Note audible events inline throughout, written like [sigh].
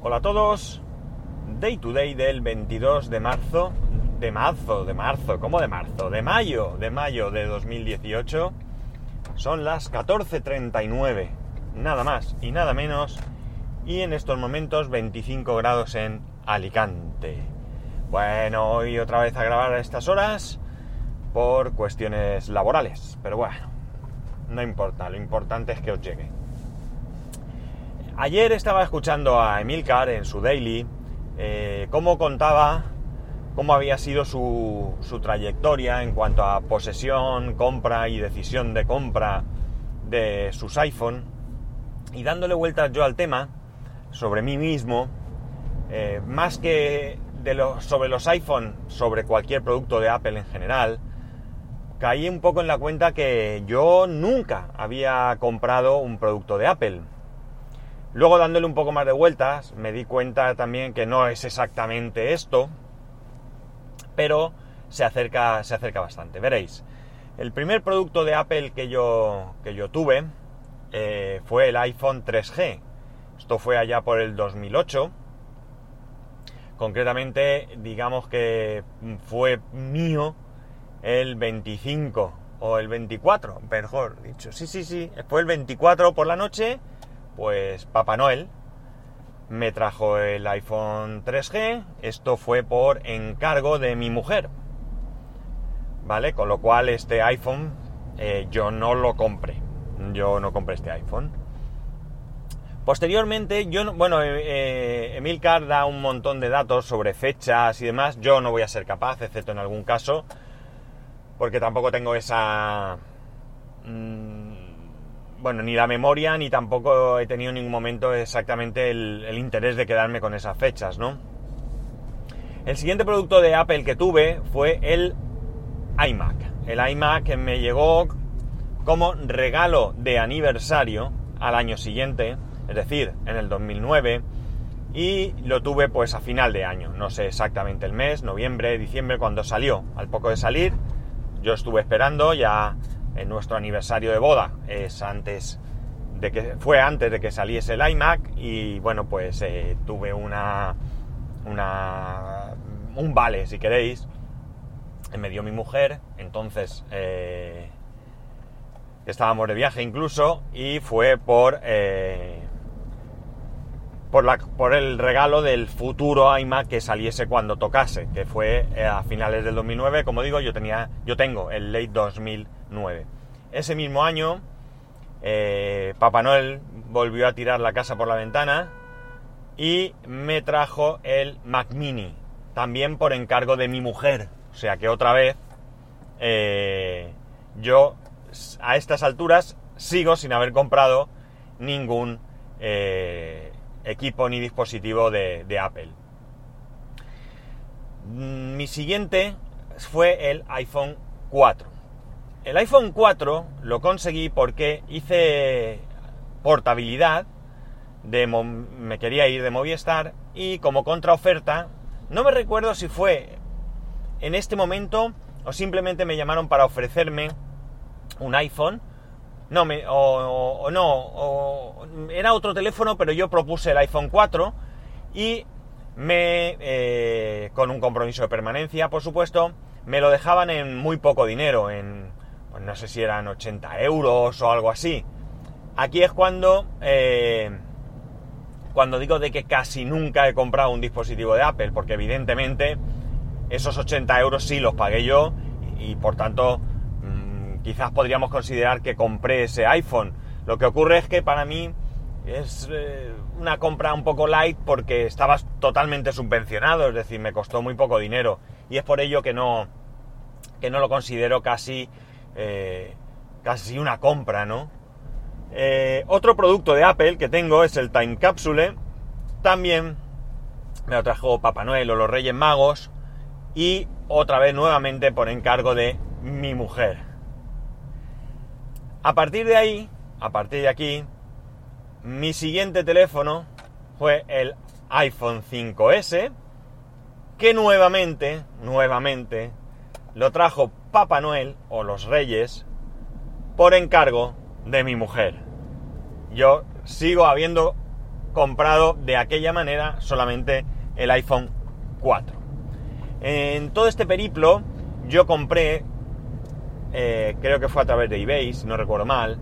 Hola a todos. Day to day del 22 de marzo. De marzo, de marzo, ¿cómo de marzo? De mayo, de mayo de 2018. Son las 14.39. Nada más y nada menos. Y en estos momentos 25 grados en Alicante. Bueno, hoy otra vez a grabar a estas horas por cuestiones laborales. Pero bueno, no importa, lo importante es que os llegue. Ayer estaba escuchando a Emilcar en su daily eh, cómo contaba cómo había sido su, su, trayectoria en cuanto a posesión, compra y decisión de compra de sus iPhone y dándole vueltas yo al tema sobre mí mismo, eh, más que sobre los iPhone, sobre cualquier producto de Apple en general, caí un poco en la cuenta que yo nunca había comprado un producto de Apple. Luego dándole un poco más de vueltas, me di cuenta también que no es exactamente esto, pero se acerca, se acerca bastante. Veréis, el primer producto de Apple que yo, que yo tuve eh, fue el iPhone 3G. Esto fue allá por el 2008. Concretamente, digamos que fue mío el 25 o el 24, mejor dicho. Sí, sí, sí, fue el 24 por la noche pues Papá Noel me trajo el iPhone 3G, esto fue por encargo de mi mujer, ¿vale? Con lo cual este iPhone eh, yo no lo compré, yo no compré este iPhone. Posteriormente, yo, bueno, eh, eh, Emilcar da un montón de datos sobre fechas y demás, yo no voy a ser capaz, excepto en algún caso, porque tampoco tengo esa... Mmm, bueno, ni la memoria ni tampoco he tenido en ningún momento exactamente el, interés de quedarme con esas fechas, ¿no? El siguiente producto de Apple que tuve fue el iMac. El iMac me llegó como regalo de aniversario al año siguiente, es decir, en el 2009, y lo tuve pues a final de año, no sé exactamente el mes, noviembre, diciembre, cuando salió. Al poco de salir, yo estuve esperando ya en nuestro aniversario de boda. Es antes de que fue antes de que saliese el iMac y bueno pues eh, tuve una una un vale si queréis me dio mi mujer. Entonces eh, estábamos de viaje incluso y fue por eh, por, la, por el regalo del futuro iMac que saliese cuando tocase, que fue a finales del 2009, como digo, yo tenía, yo tengo el late 2009. Ese mismo año, eh, Papá Noel volvió a tirar la casa por la ventana y me trajo el Mac Mini, también por encargo de mi mujer. O sea que otra vez, eh, yo a estas alturas sigo sin haber comprado ningún eh, equipo ni dispositivo de, de, Apple. Mi siguiente fue el iPhone 4. El iPhone 4 lo conseguí porque hice portabilidad, de me quería ir de Movistar y como contraoferta, no me recuerdo si fue en este momento o simplemente me llamaron para ofrecerme un iPhone. No, me, o, no, o, era otro teléfono, pero yo propuse el iPhone 4 y me, eh, con un compromiso de permanencia, por supuesto, me lo dejaban en muy poco dinero, en, pues no sé si eran 80 euros o algo así. Aquí es cuando, eh, cuando digo de que casi nunca he comprado un dispositivo de Apple, porque evidentemente esos 80 euros sí los pagué yo y, por tanto quizás podríamos considerar que compré ese iPhone. Lo que ocurre es que para mí es eh, una compra un poco light porque estaba totalmente subvencionado, es decir, me costó muy poco dinero y es por ello que no, que no lo considero casi, eh, casi una compra, ¿no? Eh, otro producto de Apple que tengo es el Time Capsule, también me lo trajo Papá Noel o los Reyes Magos y otra vez nuevamente por encargo de mi mujer. A partir de ahí, a partir de aquí, mi siguiente teléfono fue el iPhone 5S, que nuevamente, nuevamente, lo trajo Papá Noel o los Reyes por encargo de mi mujer. Yo sigo habiendo comprado de aquella manera solamente el iPhone 4. En todo este periplo yo compré, eh, creo que fue a través de eBay, si no recuerdo mal,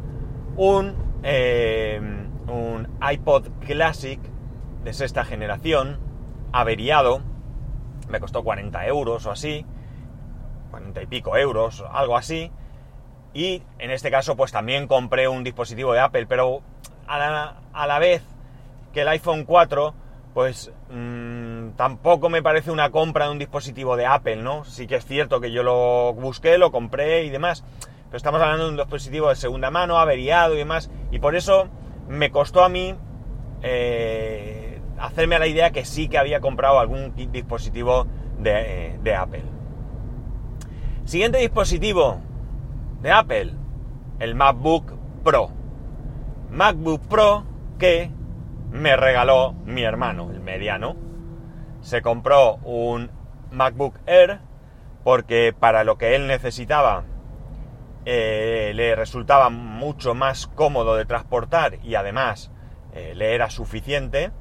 un, eh, un iPod Classic de sexta generación, averiado, me costó 40 euros o así, 40 y pico euros, algo así, y en este caso pues también compré un dispositivo de Apple, pero a la, a la vez que el iPhone 4, pues mmm, tampoco me parece una compra de un dispositivo de Apple, ¿no? Sí que es cierto que yo lo busqué, lo compré y demás, pero estamos hablando de un dispositivo de segunda mano, averiado y demás, y por eso me costó a mí eh, hacerme a la idea que sí que había comprado algún dispositivo de, de Apple. Siguiente dispositivo de Apple, el MacBook Pro. MacBook Pro que me regaló mi hermano, el mediano. Se compró un MacBook Air porque para lo que él necesitaba eh, le resultaba mucho más cómodo de transportar y además eh, le era suficiente.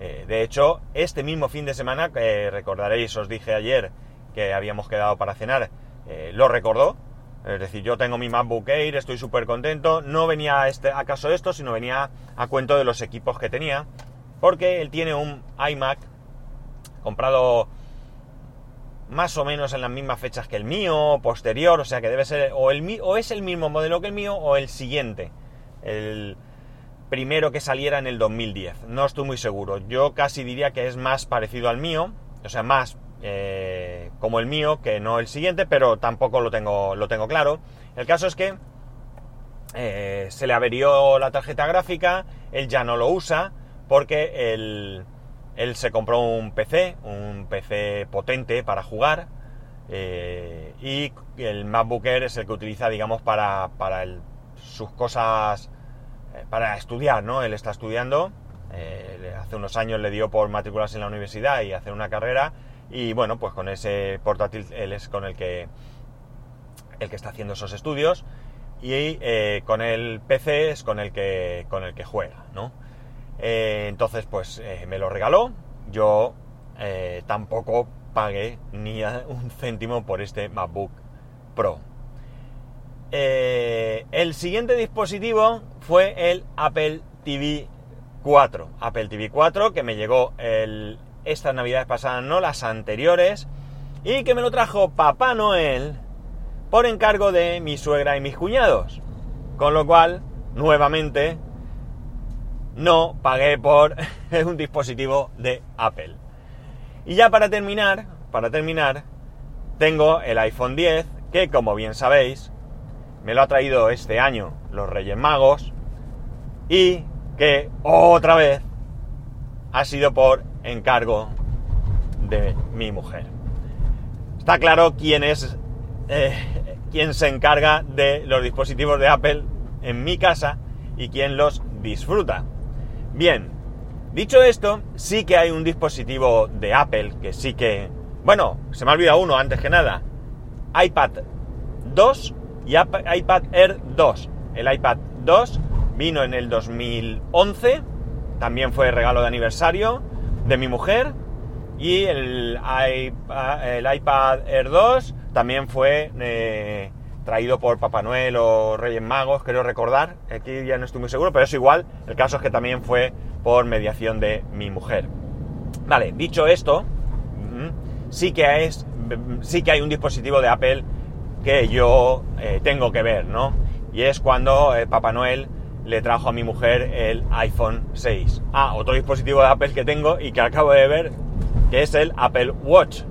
Eh, de hecho, este mismo fin de semana, recordaréis, os dije ayer que habíamos quedado para cenar, lo recordó. Es decir, yo tengo mi MacBook Air, estoy súper contento. No venía a, este, acaso esto, sino venía a cuento de los equipos que tenía. Porque él tiene un iMac comprado más o menos en las mismas fechas que el mío, posterior, o sea que debe ser o, el, o es el mismo modelo que el mío o el siguiente. El primero que saliera en el 2010. No estoy muy seguro. Yo casi diría que es más parecido al mío, o sea, más eh, como el mío que no el siguiente, pero tampoco lo tengo, lo tengo claro. El caso es que eh, se le averió la tarjeta gráfica, él ya no lo usa porque él, él se compró un PC, un PC potente para jugar eh, y el MacBook Air es el que utiliza, digamos, para, para sus cosas, para estudiar, ¿no? Él está estudiando, hace unos años le dio por matricularse en la universidad y hacer una carrera y bueno, pues con ese portátil él es con el que, el que está haciendo esos estudios. Y eh, con el PC es con el que, con el que juega, ¿no? Eh, entonces, pues eh, me lo regaló. Yo tampoco pagué ni un céntimo por este MacBook Pro. el siguiente dispositivo fue el Apple TV 4. Apple TV 4 que me llegó el estas navidades pasadas, no las anteriores, y que me lo trajo Papá Noel por encargo de mi suegra y mis cuñados. Con lo cual, nuevamente, no pagué por [laughs] un dispositivo de Apple. Y ya para terminar, para terminar, tengo el iPhone 10, que como bien sabéis, me lo ha traído este año los Reyes Magos, y que otra vez ha sido por encargo de mi mujer. Está claro quién es eh, quién se encarga de los dispositivos de Apple en mi casa y quién los disfruta. Bien, dicho esto, sí que hay un dispositivo de Apple que sí que... Bueno, se me ha olvidado uno antes que nada. iPad 2 y iPad Air 2. El iPad 2 vino en el 2011, también fue regalo de aniversario de mi mujer y el, el iPad Air 2 también fue eh, traído por Papá Noel o Reyes Magos, creo recordar. Aquí ya no estoy muy seguro, pero es igual. El caso es que también fue por mediación de mi mujer. Vale, dicho esto, sí que es, sí que hay un dispositivo de Apple que yo eh, tengo que ver, ¿no? Y es cuando eh, Papá Noel le trajo a mi mujer el iPhone 6. Ah, otro dispositivo de Apple que tengo y que acabo de ver, que es el Apple Watch.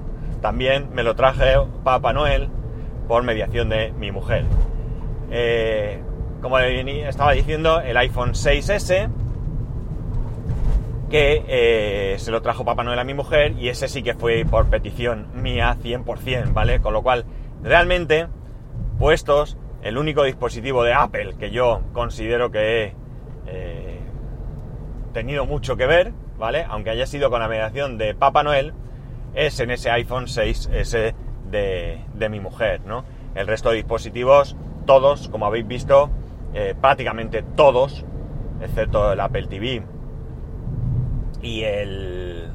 También me lo traje Papá Noel por mediación de mi mujer. Eh, como estaba diciendo, el iPhone 6S, que eh, se lo trajo Papá Noel a mi mujer y ese sí que fue por petición mía 100%, ¿vale? Con lo cual, realmente, puestos el único dispositivo de Apple que yo considero que he eh, tenido mucho que ver, ¿vale? Aunque haya sido con la mediación de Papá Noel, es en ese iPhone 6S de, mi mujer. El resto de dispositivos, todos, como habéis visto, eh, prácticamente todos, excepto el Apple TV, y el,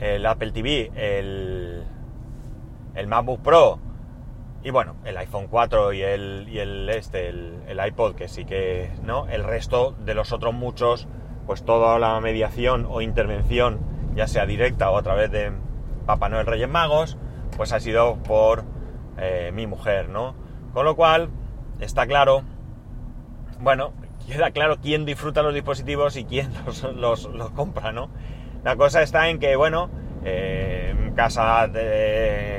el Apple TV, el, el MacBook Pro y bueno, el iPhone 4 y el, y el este, el, el, iPod, que sí que, ¿no? El resto de los otros muchos, pues toda la mediación o intervención, ya sea directa o a través de Papá Noel Reyes Magos, pues ha sido por eh, mi mujer, ¿no? Con lo cual, está claro, bueno, queda claro quién disfruta los dispositivos y quién [laughs] los, los, compra, ¿no? La cosa está en que, bueno, eh, en casa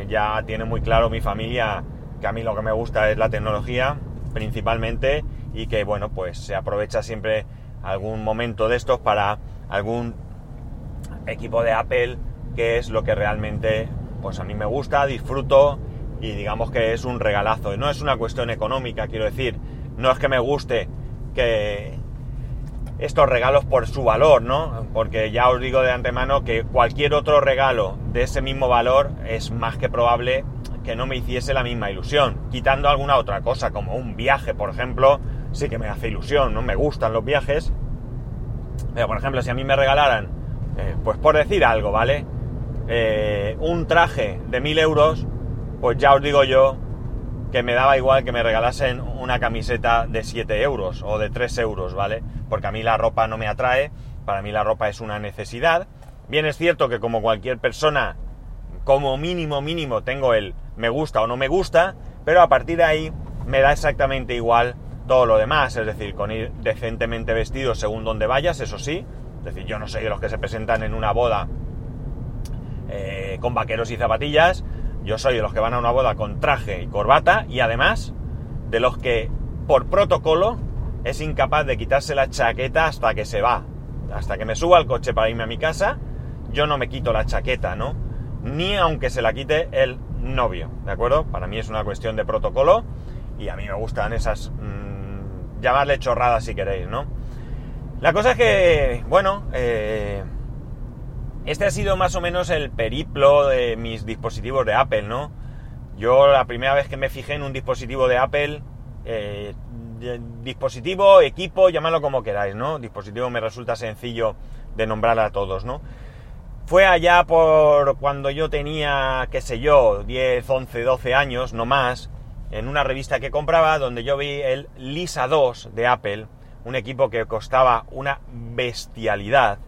ya tiene muy claro mi familia a mí lo que me gusta es la tecnología principalmente y que bueno pues se aprovecha siempre algún momento de estos para algún equipo de Apple que es lo que realmente pues a mí me gusta, disfruto y digamos que es un regalazo. No es una cuestión económica, quiero decir, no es que me guste que estos regalos por su valor, ¿no? Porque ya os digo de antemano que cualquier otro regalo de ese mismo valor es más que probable que no me hiciese la misma ilusión. Quitando alguna otra cosa, como un viaje, por ejemplo, sí que me hace ilusión, ¿no? Me gustan los viajes. Pero, por ejemplo, si a mí me regalaran, eh, pues por decir algo, ¿vale? Eh, un traje de mil euros, pues ya os digo yo que me daba igual que me regalasen una camiseta de 7 euros o de 3 euros, ¿vale? Porque a mí la ropa no me atrae, para mí la ropa es una necesidad. Bien es cierto que como cualquier persona, como mínimo mínimo tengo el me gusta o no me gusta, pero a partir de ahí me da exactamente igual todo lo demás, es decir, con ir decentemente vestido según donde vayas, eso sí, es decir, yo no soy de los que se presentan en una boda eh, con vaqueros y zapatillas, yo soy de los que van a una boda con traje y corbata y además de los que por protocolo es incapaz de quitarse la chaqueta hasta que se va, hasta que me suba al coche para irme a mi casa, yo no me quito la chaqueta, ¿no? Ni aunque se la quite el novio, ¿de acuerdo? Para mí es una cuestión de protocolo y a mí me gustan esas, mmm, llamarle chorradas si queréis, ¿no? La cosa es que, bueno, eh, este ha sido más o menos el periplo de mis dispositivos de Apple, ¿no? Yo la primera vez que me fijé en un dispositivo de Apple, eh, dispositivo, equipo, llamadlo como queráis, ¿no? Dispositivo me resulta sencillo de nombrar a todos, ¿no? Fue allá por cuando yo tenía, qué sé yo, 10, 11, 12 años, no más, en una revista que compraba donde yo vi el Lisa 2 de Apple, un equipo que costaba una bestialidad.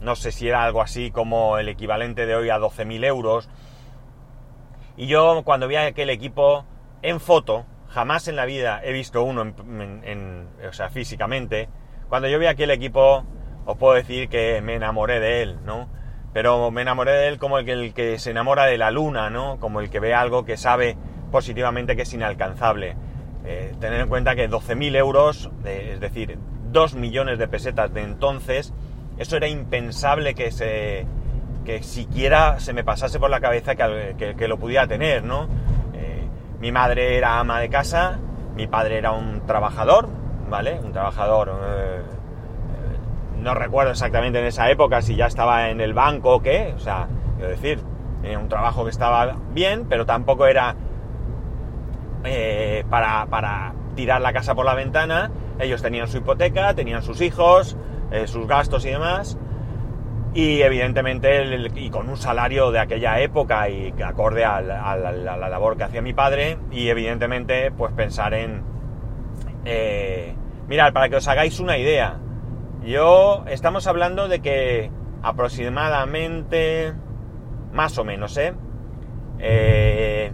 No sé si era algo así como el equivalente de hoy a 12.000 euros. Y yo cuando vi aquel equipo en foto, jamás en la vida he visto uno en, o sea, físicamente. Cuando yo vi aquel equipo, os puedo decir que me enamoré de él, ¿no? Pero me enamoré de él como el que, el que se enamora de la luna, ¿no? Como el que ve algo que sabe positivamente que es inalcanzable. Eh, tener en cuenta que 12.000 euros, de, es decir, 2 millones de pesetas de entonces, eso era impensable que se que siquiera se me pasase por la cabeza que, que, que lo pudiera tener, ¿no? Eh, mi madre era ama de casa, mi padre era un trabajador, ¿vale? Un trabajador eh, no recuerdo exactamente en esa época si ya estaba en el banco o qué, o sea, quiero decir, tenía un trabajo que estaba bien, pero tampoco era eh, para, para, tirar la casa por la ventana. Ellos tenían su hipoteca, tenían sus hijos, eh, sus gastos y demás. Y evidentemente, y con un salario de aquella época y acorde a la, a la, a la labor que hacía mi padre, y evidentemente, pues pensar en... Eh, mirad, para que os hagáis una idea, yo, estamos hablando de que aproximadamente, más o menos, ¿eh? eh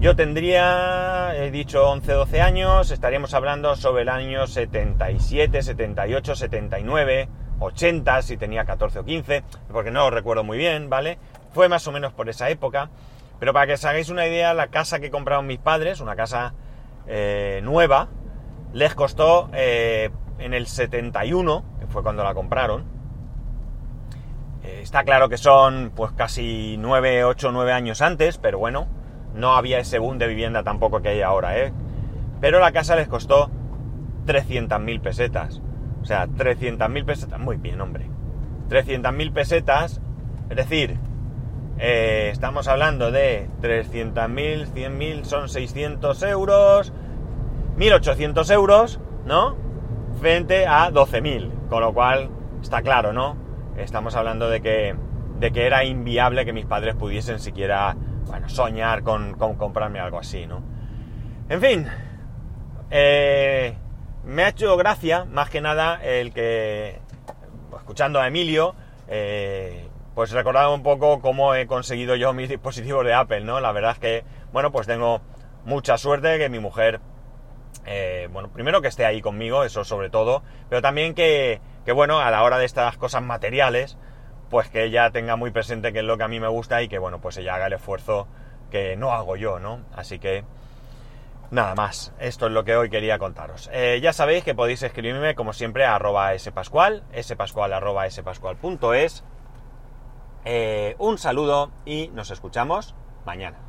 yo tendría, he dicho 11, 12 años, estaríamos hablando sobre el año 77, 78, 79, 80, si tenía 14 o 15, porque no lo recuerdo muy bien, ¿vale? Fue más o menos por esa época. Pero para que os hagáis una idea, la casa que compraron mis padres, una casa eh, nueva, les costó eh, en el 71, que fue cuando la compraron. Eh, está claro que son pues casi 9, 8, 9 años antes, pero bueno, no había ese boom de vivienda tampoco que hay ahora, ¿eh? Pero la casa les costó 300.000 pesetas. O sea, 300.000 pesetas. Muy bien, hombre. 300.000 pesetas. Es decir, eh, estamos hablando de 300.000, 100.000, son 600 euros. 1.800 euros, ¿no? Frente a 12.000, con lo cual está claro, ¿no? Estamos hablando de que, de que era inviable que mis padres pudiesen siquiera, bueno, soñar con, con comprarme algo así, ¿no? En fin, eh, me ha hecho gracia, más que nada, el que, escuchando a Emilio, eh, pues recordaba un poco cómo he conseguido yo mis dispositivos de Apple, ¿no? La verdad es que, bueno, pues tengo mucha suerte que mi mujer, eh, bueno, primero que esté ahí conmigo, eso sobre todo, pero también que, que, bueno, a la hora de estas cosas materiales, pues que ella tenga muy presente qué es lo que a mí me gusta y que, bueno, pues ella haga el esfuerzo que no hago yo, ¿no? Así que, Nada más, esto es lo que hoy quería contaros. Eh, ya sabéis que podéis escribirme como siempre a arroba spascual, spascual arroba spascual.es. Eh, un saludo y nos escuchamos mañana.